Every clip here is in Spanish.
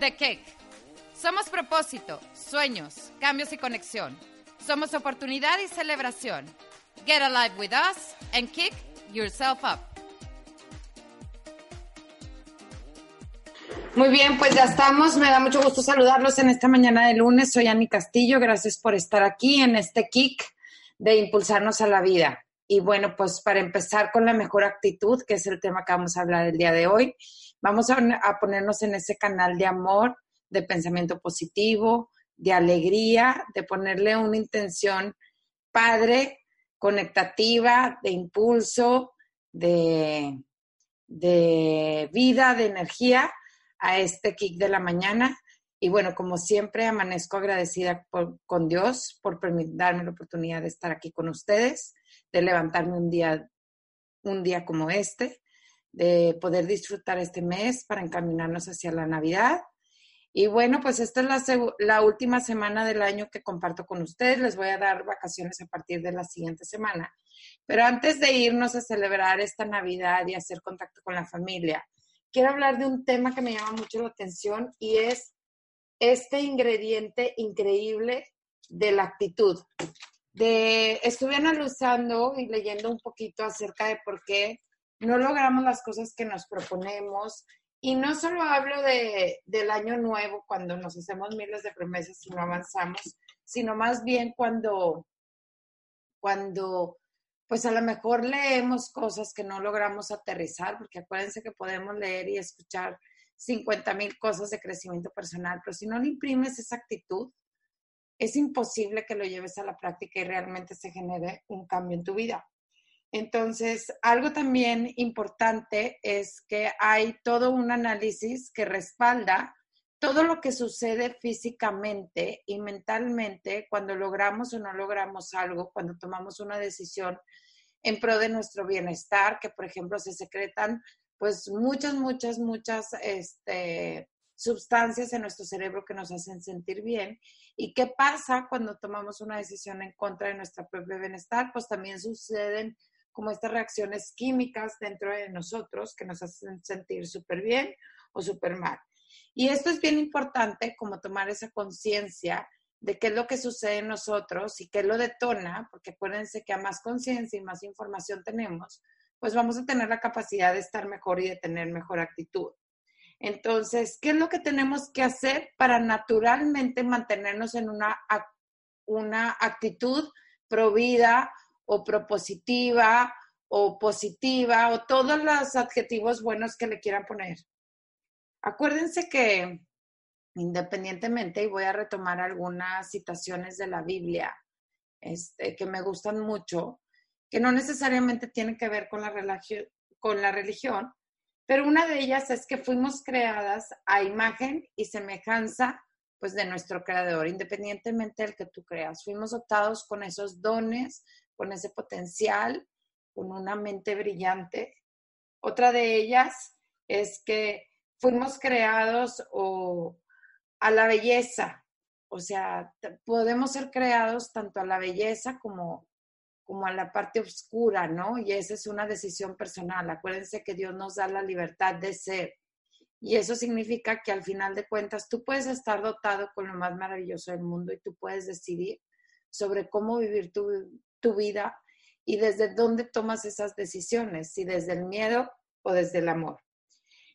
The Cake. Somos propósito, sueños, cambios y conexión. Somos oportunidad y celebración. Get alive with us and kick yourself up. Muy bien, pues ya estamos. Me da mucho gusto saludarlos en esta mañana de lunes. Soy Ani Castillo. Gracias por estar aquí en este kick de impulsarnos a la vida. Y bueno, pues para empezar con la mejor actitud, que es el tema que vamos a hablar el día de hoy, Vamos a, ponernos en ese canal de amor, de pensamiento positivo, de alegría, de ponerle una intención padre, conectativa, de impulso, de, de vida, de energía a este kick de la mañana. Y bueno, como siempre, amanezco agradecida con Dios por darme la oportunidad de estar aquí con ustedes, de levantarme un día, un día como este de poder disfrutar este mes para encaminarnos hacia la Navidad. Y bueno, pues esta es la, última semana del año que comparto con ustedes. Les voy a dar vacaciones a partir de la siguiente semana. Pero antes de irnos a celebrar esta Navidad y hacer contacto con la familia, quiero hablar de un tema que me llama mucho la atención y es este ingrediente increíble de la actitud. De, estuve analizando y leyendo un poquito acerca de por qué no logramos las cosas que nos proponemos. Y no solo hablo de, del año nuevo, cuando nos hacemos miles de promesas y no avanzamos, sino más bien cuando, cuando pues a lo mejor leemos cosas que no logramos aterrizar, porque acuérdense que podemos leer y escuchar 50 mil cosas de crecimiento personal, pero si no le imprimes esa actitud, es imposible que lo lleves a la práctica y realmente se genere un cambio en tu vida. Entonces, algo también importante es que hay todo un análisis que respalda todo lo que sucede físicamente y mentalmente cuando logramos o no logramos algo, cuando tomamos una decisión en pro de nuestro bienestar, que por ejemplo se secretan pues muchas, muchas, muchas este, sustancias en nuestro cerebro que nos hacen sentir bien. ¿Y qué pasa cuando tomamos una decisión en contra de nuestro propio bienestar? Pues también suceden como estas reacciones químicas dentro de nosotros que nos hacen sentir súper bien o súper mal. Y esto es bien importante, como tomar esa conciencia de qué es lo que sucede en nosotros y qué lo detona, porque acuérdense que a más conciencia y más información tenemos, pues vamos a tener la capacidad de estar mejor y de tener mejor actitud. Entonces, ¿qué es lo que tenemos que hacer para naturalmente mantenernos en una, una actitud provida o propositiva o positiva o todos los adjetivos buenos que le quieran poner. Acuérdense que independientemente, y voy a retomar algunas citaciones de la Biblia este, que me gustan mucho, que no necesariamente tienen que ver con la, con la religión, pero una de ellas es que fuimos creadas a imagen y semejanza pues de nuestro creador, independientemente del que tú creas. Fuimos dotados con esos dones, con ese potencial, con una mente brillante. Otra de ellas es que fuimos creados o a la belleza, o sea, podemos ser creados tanto a la belleza como, como a la parte oscura, ¿no? Y esa es una decisión personal. Acuérdense que Dios nos da la libertad de ser. Y eso significa que al final de cuentas tú puedes estar dotado con lo más maravilloso del mundo y tú puedes decidir sobre cómo vivir tu, tu vida y desde dónde tomas esas decisiones, si desde el miedo o desde el amor.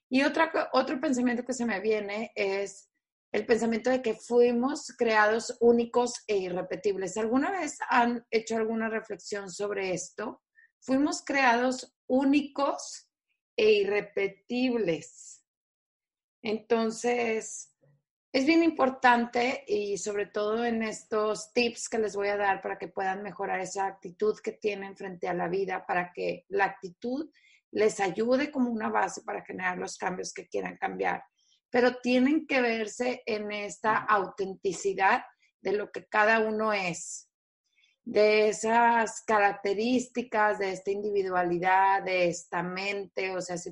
Y otra, otro pensamiento que se me viene es el pensamiento de que fuimos creados únicos e irrepetibles. ¿Alguna vez han hecho alguna reflexión sobre esto? Fuimos creados únicos e irrepetibles. Entonces, es bien importante y sobre todo en estos tips que les voy a dar para que puedan mejorar esa actitud que tienen frente a la vida, para que la actitud les ayude como una base para generar los cambios que quieran cambiar. Pero tienen que verse en esta autenticidad de lo que cada uno es, de esas características, de esta individualidad, de esta mente, o sea, si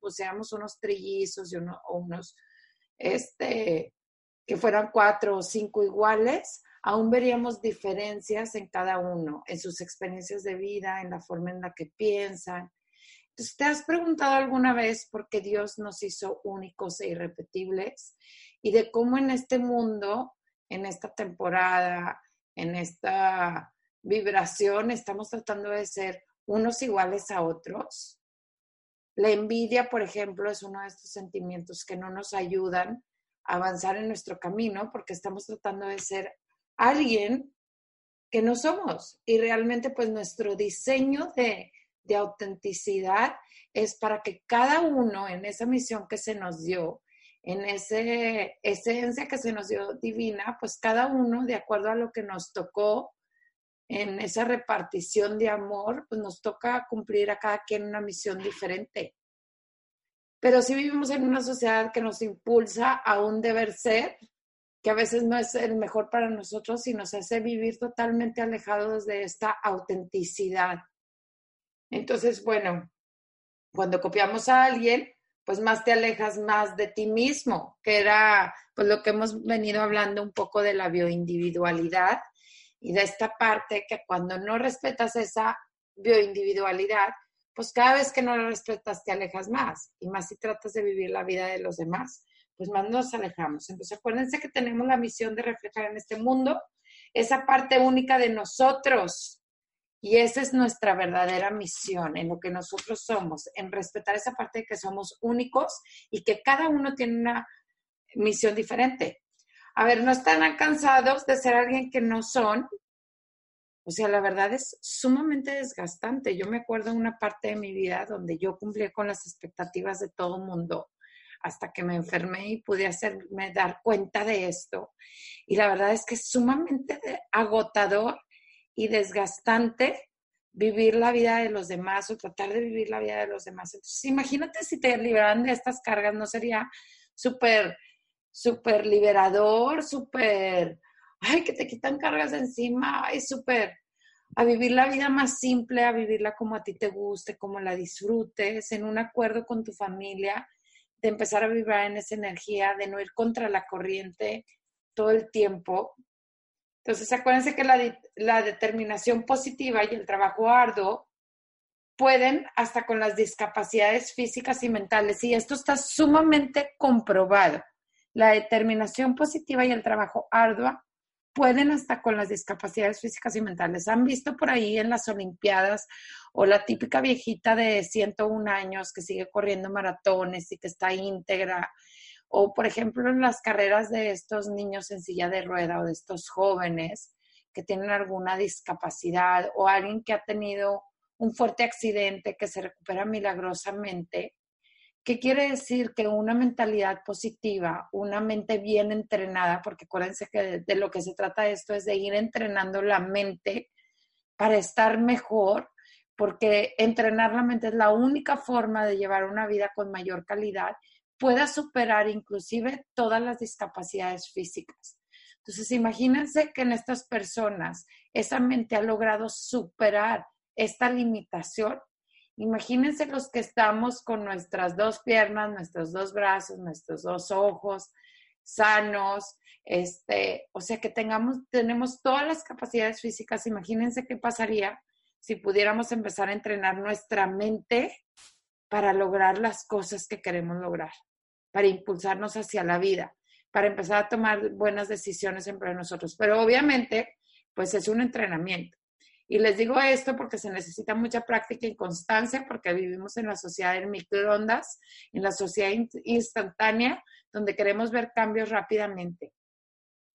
pusiéramos unos trillizos y o unos este, que fueran cuatro o cinco iguales, aún veríamos diferencias en cada uno, en sus experiencias de vida, en la forma en la que piensan. Entonces, ¿te has preguntado alguna vez por qué Dios nos hizo únicos e irrepetibles? Y de cómo en este mundo, en esta temporada, en esta vibración, estamos tratando de ser unos iguales a otros. La envidia, por ejemplo, es uno de estos sentimientos que no nos ayudan avanzar en nuestro camino porque estamos tratando de ser alguien que no somos. Y realmente pues nuestro diseño de, de autenticidad es para que cada uno en esa misión que se nos dio, en esa esencia que se nos dio divina, pues cada uno, de acuerdo a lo que nos tocó en esa repartición de amor, pues nos toca cumplir a cada quien una misión diferente pero sí vivimos en una sociedad que nos impulsa a un deber ser, que a veces no es el mejor para nosotros y nos hace vivir totalmente alejados de esta autenticidad. Entonces, bueno, cuando copiamos a alguien, pues más te alejas más de ti mismo, que era pues lo que hemos venido hablando un poco de la bioindividualidad y de esta parte que cuando no respetas esa bioindividualidad, pues cada vez que no lo respetas te alejas más y más si tratas de vivir la vida de los demás, pues más nos alejamos. Entonces acuérdense que tenemos la misión de reflejar en este mundo esa parte única de nosotros y esa es nuestra verdadera misión en lo que nosotros somos, en respetar esa parte de que somos únicos y que cada uno tiene una misión diferente. A ver, no están cansados de ser alguien que no son, o sea, la verdad es sumamente desgastante. Yo me acuerdo una parte de mi vida donde yo cumplí con las expectativas de todo el mundo hasta que me enfermé y pude hacerme dar cuenta de esto. Y la verdad es que es sumamente agotador y desgastante vivir la vida de los demás o tratar de vivir la vida de los demás. Entonces, imagínate si te liberaran de estas cargas, ¿no sería súper, súper liberador, súper, ay, que te quitan cargas encima, ay, súper a vivir la vida más simple, a vivirla como a ti te guste, como la disfrutes, en un acuerdo con tu familia, de empezar a vibrar en esa energía, de no ir contra la corriente todo el tiempo. Entonces, acuérdense que la, la determinación positiva y el trabajo arduo pueden hasta con las discapacidades físicas y mentales, y esto está sumamente comprobado. La determinación positiva y el trabajo arduo pueden hasta con las discapacidades físicas y mentales. Han visto por ahí en las Olimpiadas o la típica viejita de 101 años que sigue corriendo maratones y que está íntegra. O, por ejemplo, en las carreras de estos niños en silla de rueda o de estos jóvenes que tienen alguna discapacidad o alguien que ha tenido un fuerte accidente que se recupera milagrosamente ¿Qué quiere decir? Que una mentalidad positiva, una mente bien entrenada, porque acuérdense que de, lo que se trata esto es de ir entrenando la mente para estar mejor, porque entrenar la mente es la única forma de llevar una vida con mayor calidad, pueda superar inclusive todas las discapacidades físicas. Entonces, imagínense que en estas personas esa mente ha logrado superar esta limitación Imagínense los que estamos con nuestras dos piernas, nuestros dos brazos, nuestros dos ojos sanos, este, o sea que tengamos, tenemos todas las capacidades físicas. Imagínense qué pasaría si pudiéramos empezar a entrenar nuestra mente para lograr las cosas que queremos lograr, para impulsarnos hacia la vida, para empezar a tomar buenas decisiones entre nosotros. Pero obviamente, pues es un entrenamiento. Y les digo esto porque se necesita mucha práctica y constancia, porque vivimos en la sociedad de microondas, en la sociedad instantánea, donde queremos ver cambios rápidamente.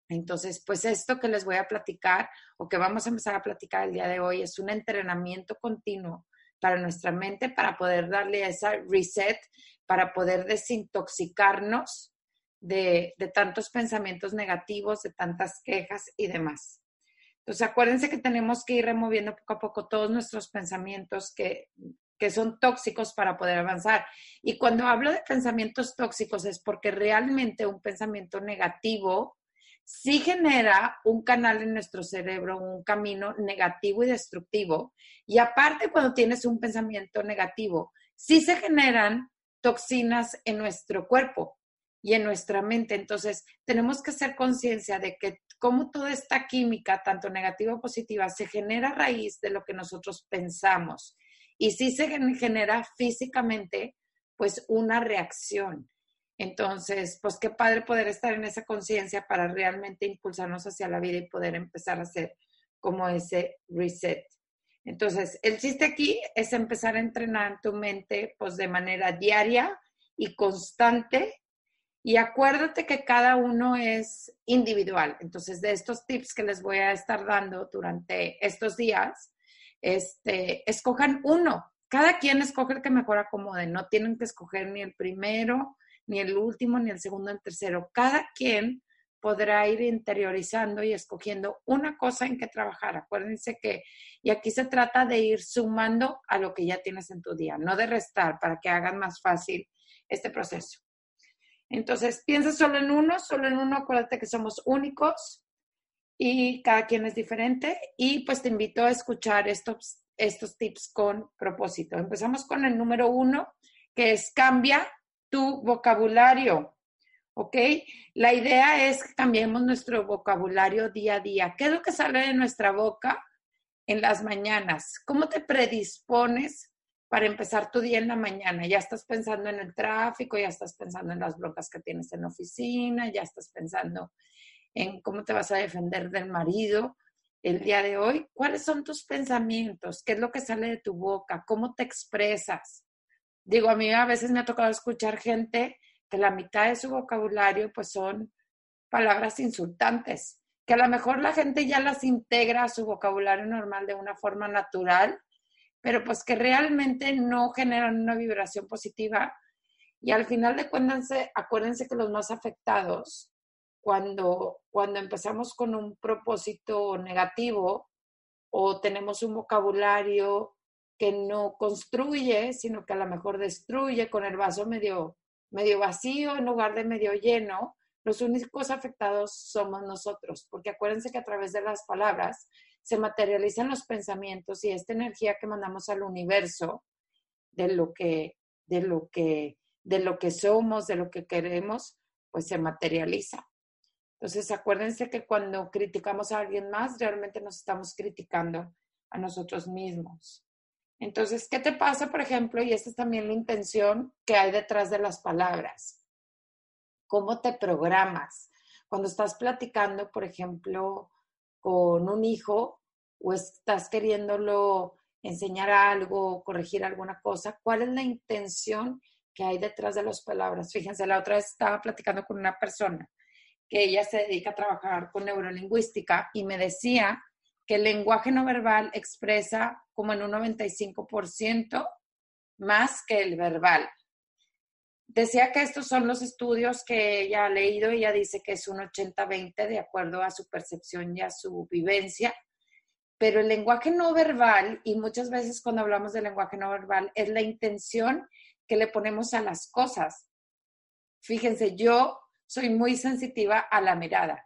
Entonces, pues esto que les voy a platicar o que vamos a empezar a platicar el día de hoy es un entrenamiento continuo para nuestra mente, para poder darle esa reset, para poder desintoxicarnos de, de tantos pensamientos negativos, de tantas quejas y demás. Entonces, acuérdense que tenemos que ir removiendo poco a poco todos nuestros pensamientos que, que son tóxicos para poder avanzar. Y cuando hablo de pensamientos tóxicos es porque realmente un pensamiento negativo sí genera un canal en nuestro cerebro, un camino negativo y destructivo. Y aparte, cuando tienes un pensamiento negativo, sí se generan toxinas en nuestro cuerpo y en nuestra mente. Entonces, tenemos que hacer conciencia de que cómo toda esta química, tanto negativa o positiva, se genera a raíz de lo que nosotros pensamos. Y sí se genera físicamente, pues, una reacción. Entonces, pues qué padre poder estar en esa conciencia para realmente impulsarnos hacia la vida y poder empezar a hacer como ese reset. Entonces, el chiste aquí es empezar a entrenar tu mente pues de manera diaria y constante y acuérdate que cada uno es individual. Entonces, de estos tips que les voy a estar dando durante estos días, este, escojan uno. Cada quien escoge el que mejor acomode. No tienen que escoger ni el primero ni el último, ni el segundo, ni el tercero. Cada quien podrá ir interiorizando y escogiendo una cosa en que trabajar. Acuérdense que, y aquí se trata de ir sumando a lo que ya tienes en tu día, no de restar para que hagan más fácil este proceso. Entonces, piensa solo en uno, solo en uno, acuérdate que somos únicos y cada quien es diferente y pues te invito a escuchar estos, estos tips con propósito. Empezamos con el número uno, que es cambia tu vocabulario. ¿Ok? La idea es que cambiemos nuestro vocabulario día a día. ¿Qué es lo que sale de nuestra boca en las mañanas? ¿Cómo te predispones para empezar tu día en la mañana? Ya estás pensando en el tráfico, ya estás pensando en las broncas que tienes en la oficina, ya estás pensando en cómo te vas a defender del marido el día de hoy. ¿Cuáles son tus pensamientos? ¿Qué es lo que sale de tu boca? ¿Cómo te expresas? Digo, a mí a veces me ha tocado escuchar gente que la mitad de su vocabulario pues son palabras insultantes, que a lo mejor la gente ya las integra a su vocabulario normal de una forma natural, pero pues que realmente no generan una vibración positiva. Y al final de cuentas, acuérdense que los más afectados, cuando, cuando empezamos con un propósito negativo o tenemos un vocabulario que no construye, sino que a lo mejor destruye con el vaso medio, medio vacío en lugar de medio lleno, los únicos afectados somos nosotros, porque acuérdense que a través de las palabras se materializan los pensamientos y esta energía que mandamos al universo de lo que, de lo que, de lo que somos, de lo que queremos, pues se materializa. Entonces, acuérdense que cuando criticamos a alguien más, realmente nos estamos criticando a nosotros mismos. Entonces, ¿qué te pasa, por ejemplo? Y esta es también la intención que hay detrás de las palabras. ¿Cómo te programas? Cuando estás platicando, por ejemplo, con un hijo o estás queriéndolo enseñar algo, corregir alguna cosa, ¿cuál es la intención que hay detrás de las palabras? Fíjense, la otra vez estaba platicando con una persona que ella se dedica a trabajar con neurolingüística y me decía que el lenguaje no verbal expresa como en un 95% más que el verbal. Decía que estos son los estudios que ella ha leído ella dice que es un 80-20 de acuerdo a su percepción y a su vivencia, pero el lenguaje no verbal, y muchas veces cuando hablamos del lenguaje no verbal, es la intención que le ponemos a las cosas. Fíjense, yo soy muy sensitiva a la mirada.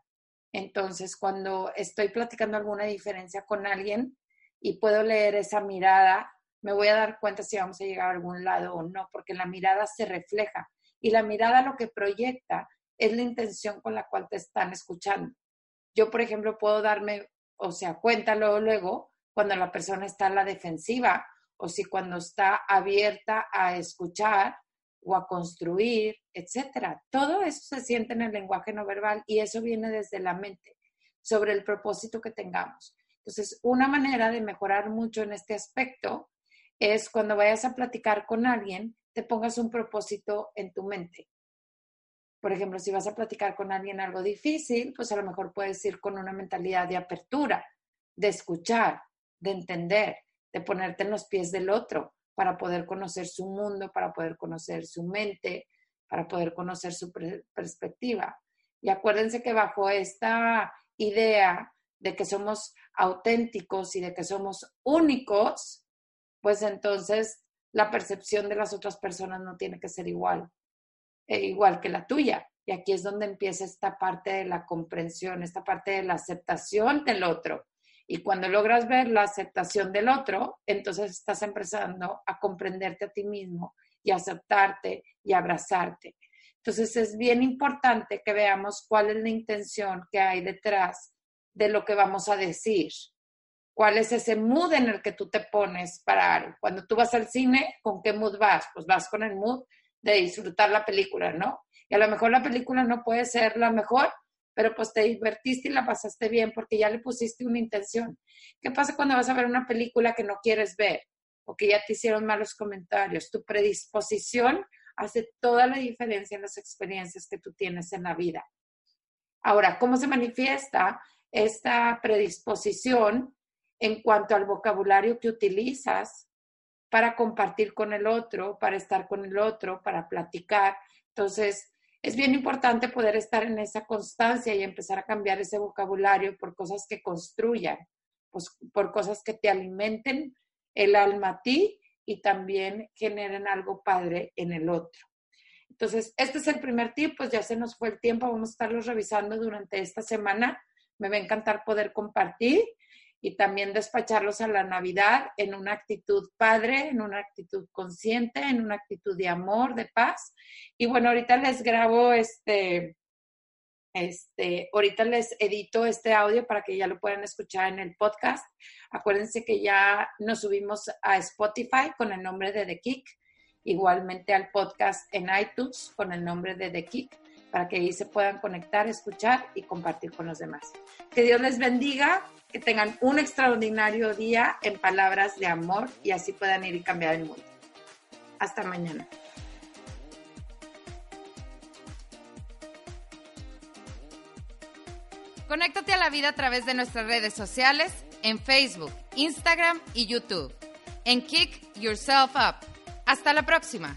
Entonces, cuando estoy platicando alguna diferencia con alguien y puedo leer esa mirada, me voy a dar cuenta si vamos a llegar a algún lado o no, porque la mirada se refleja y la mirada lo que proyecta es la intención con la cual te están escuchando. Yo, por ejemplo, puedo darme, o sea, cuenta luego, luego, cuando la persona está en la defensiva o si cuando está abierta a escuchar o a construir, etcétera. Todo eso se siente en el lenguaje no verbal y eso viene desde la mente, sobre el propósito que tengamos. Entonces, una manera de mejorar mucho en este aspecto es cuando vayas a platicar con alguien, te pongas un propósito en tu mente. Por ejemplo, si vas a platicar con alguien algo difícil, pues a lo mejor puedes ir con una mentalidad de apertura, de escuchar, de entender, de ponerte en los pies del otro, para poder conocer su mundo, para poder conocer su mente, para poder conocer su perspectiva. Y acuérdense que bajo esta idea de que somos auténticos y de que somos únicos, pues entonces la percepción de las otras personas no tiene que ser igual, eh, igual que la tuya. Y aquí es donde empieza esta parte de la comprensión, esta parte de la aceptación del otro. Y cuando logras ver la aceptación del otro, entonces estás empezando a comprenderte a ti mismo y aceptarte y abrazarte. Entonces es bien importante que veamos cuál es la intención que hay detrás de lo que vamos a decir. ¿Cuál es ese mood en el que tú te pones para Cuando tú vas al cine, ¿con qué mood vas? Pues vas con el mood de disfrutar la película, ¿no? Y a lo mejor la película no puede ser la mejor, pero pues te divertiste y la pasaste bien porque ya le pusiste una intención. ¿Qué pasa cuando vas a ver una película que no quieres ver o que ya te hicieron malos comentarios? Tu predisposición hace toda la diferencia en las experiencias que tú tienes en la vida. Ahora, ¿cómo se manifiesta esta predisposición en cuanto al vocabulario que utilizas para compartir con el otro, para estar con el otro, para platicar? Entonces, es bien importante poder estar en esa constancia y empezar a cambiar ese vocabulario por cosas que construyan, pues, por cosas que te alimenten el alma a ti y también generen algo padre en el otro. Entonces, este es el primer tip, pues ya se nos fue el tiempo, vamos a estarlos revisando durante esta semana. Me va a encantar poder compartir y también despacharlos a la Navidad en una actitud padre, en una actitud consciente, en una actitud de amor, de paz. Y bueno, ahorita les grabo este, este, ahorita les edito este audio para que ya lo puedan escuchar en el podcast. Acuérdense que ya nos subimos a Spotify con el nombre de The Kick, igualmente al podcast en iTunes con el nombre de The Kick para que ahí se puedan conectar, escuchar y compartir con los demás. Que Dios les bendiga que tengan un extraordinario día en palabras de amor y así puedan ir y cambiar el mundo. Hasta mañana. Conéctate a la vida a través de nuestras redes sociales en Facebook, Instagram y YouTube. En Kick Yourself Up. Hasta la próxima.